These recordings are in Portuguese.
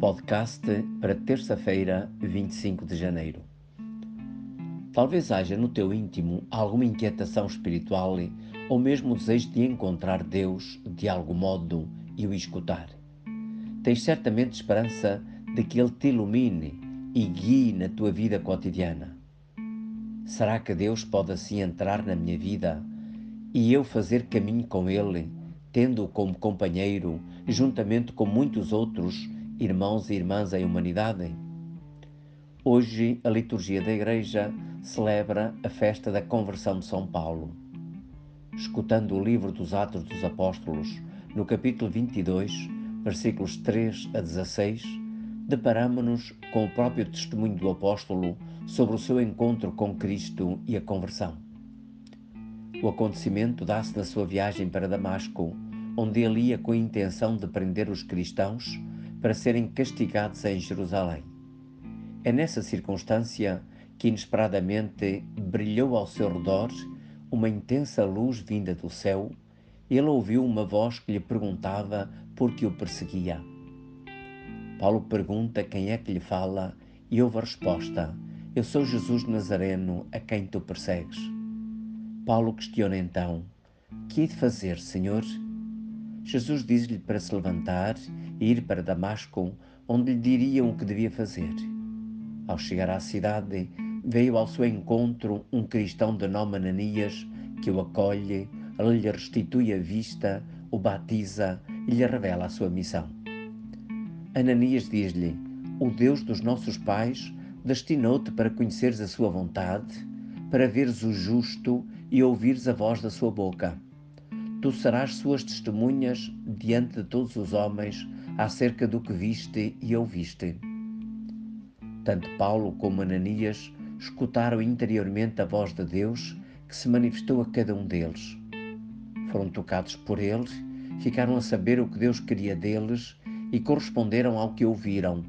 Podcast para terça-feira, 25 de janeiro. Talvez haja no teu íntimo alguma inquietação espiritual ou mesmo desejo de encontrar Deus de algum modo e o escutar. Tens certamente esperança de que Ele te ilumine e guie na tua vida cotidiana. Será que Deus pode assim entrar na minha vida e eu fazer caminho com Ele, tendo-o como companheiro, juntamente com muitos outros irmãos e irmãs em humanidade? Hoje, a liturgia da Igreja celebra a festa da conversão de São Paulo. Escutando o livro dos Atos dos Apóstolos, no capítulo 22, versículos 3 a 16, deparamos-nos com o próprio testemunho do apóstolo sobre o seu encontro com Cristo e a conversão. O acontecimento dá-se na sua viagem para Damasco, onde ele ia com a intenção de prender os cristãos para serem castigados em Jerusalém. É nessa circunstância que inesperadamente brilhou ao seu redor uma intensa luz vinda do céu. Ele ouviu uma voz que lhe perguntava por que o perseguia. Paulo pergunta quem é que lhe fala e ouve a resposta: Eu sou Jesus Nazareno, a quem tu persegues. Paulo questiona então: Que hei de fazer, Senhor? Jesus diz-lhe para se levantar e ir para Damasco, onde lhe diriam o que devia fazer. Ao chegar à cidade, veio ao seu encontro um cristão de nome Ananias, que o acolhe, lhe restitui a vista, o batiza e lhe revela a sua missão. Ananias diz-lhe: O Deus dos nossos pais destinou-te para conheceres a sua vontade, para veres o justo e ouvires a voz da sua boca. Tu serás suas testemunhas diante de todos os homens acerca do que viste e ouviste. Tanto Paulo como Ananias escutaram interiormente a voz de Deus que se manifestou a cada um deles. Foram tocados por ele, ficaram a saber o que Deus queria deles e corresponderam ao que ouviram,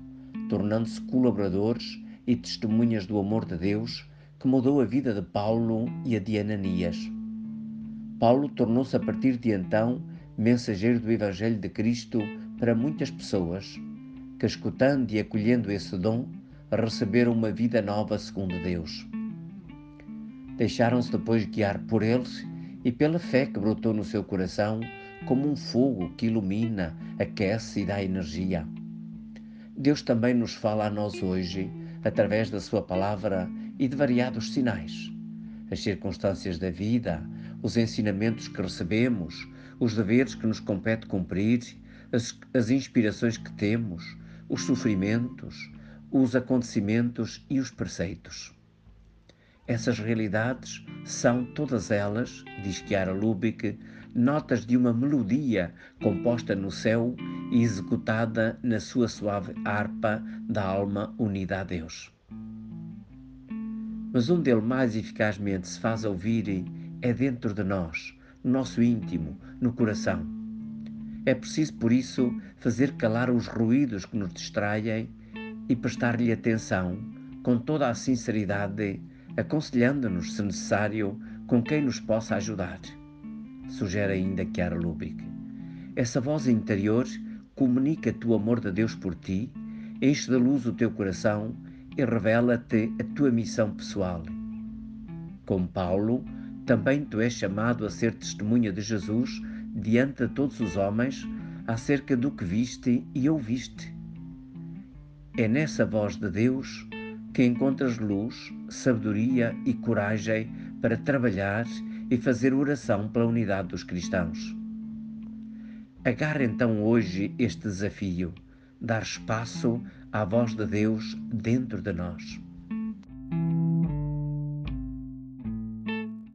tornando-se colaboradores e testemunhas do amor de Deus que mudou a vida de Paulo e a de Ananias. Paulo tornou-se a partir de então mensageiro do Evangelho de Cristo para muitas pessoas que, escutando e acolhendo esse dom, receberam uma vida nova segundo Deus. Deixaram-se depois guiar por eles e pela fé que brotou no seu coração como um fogo que ilumina, aquece e dá energia. Deus também nos fala a nós hoje através da Sua palavra e de variados sinais. As circunstâncias da vida, os ensinamentos que recebemos, os deveres que nos compete cumprir, as, as inspirações que temos, os sofrimentos, os acontecimentos e os preceitos. Essas realidades são todas elas, diz Chiara Lubick, notas de uma melodia composta no céu e executada na sua suave harpa da alma unida a Deus. Mas onde ele mais eficazmente se faz ouvir é dentro de nós, no nosso íntimo, no coração. É preciso, por isso, fazer calar os ruídos que nos distraem e prestar-lhe atenção com toda a sinceridade, aconselhando-nos, se necessário, com quem nos possa ajudar. Sugere ainda Chiara Lubick. Essa voz interior comunica-te o amor de Deus por ti, enche de luz o teu coração e revela-te a tua missão pessoal. Como Paulo, também tu és chamado a ser testemunha de Jesus diante de todos os homens acerca do que viste e ouviste. É nessa voz de Deus que encontras luz, sabedoria e coragem para trabalhar e fazer oração pela unidade dos cristãos. Agarra então hoje este desafio, dar espaço à voz de Deus dentro de nós.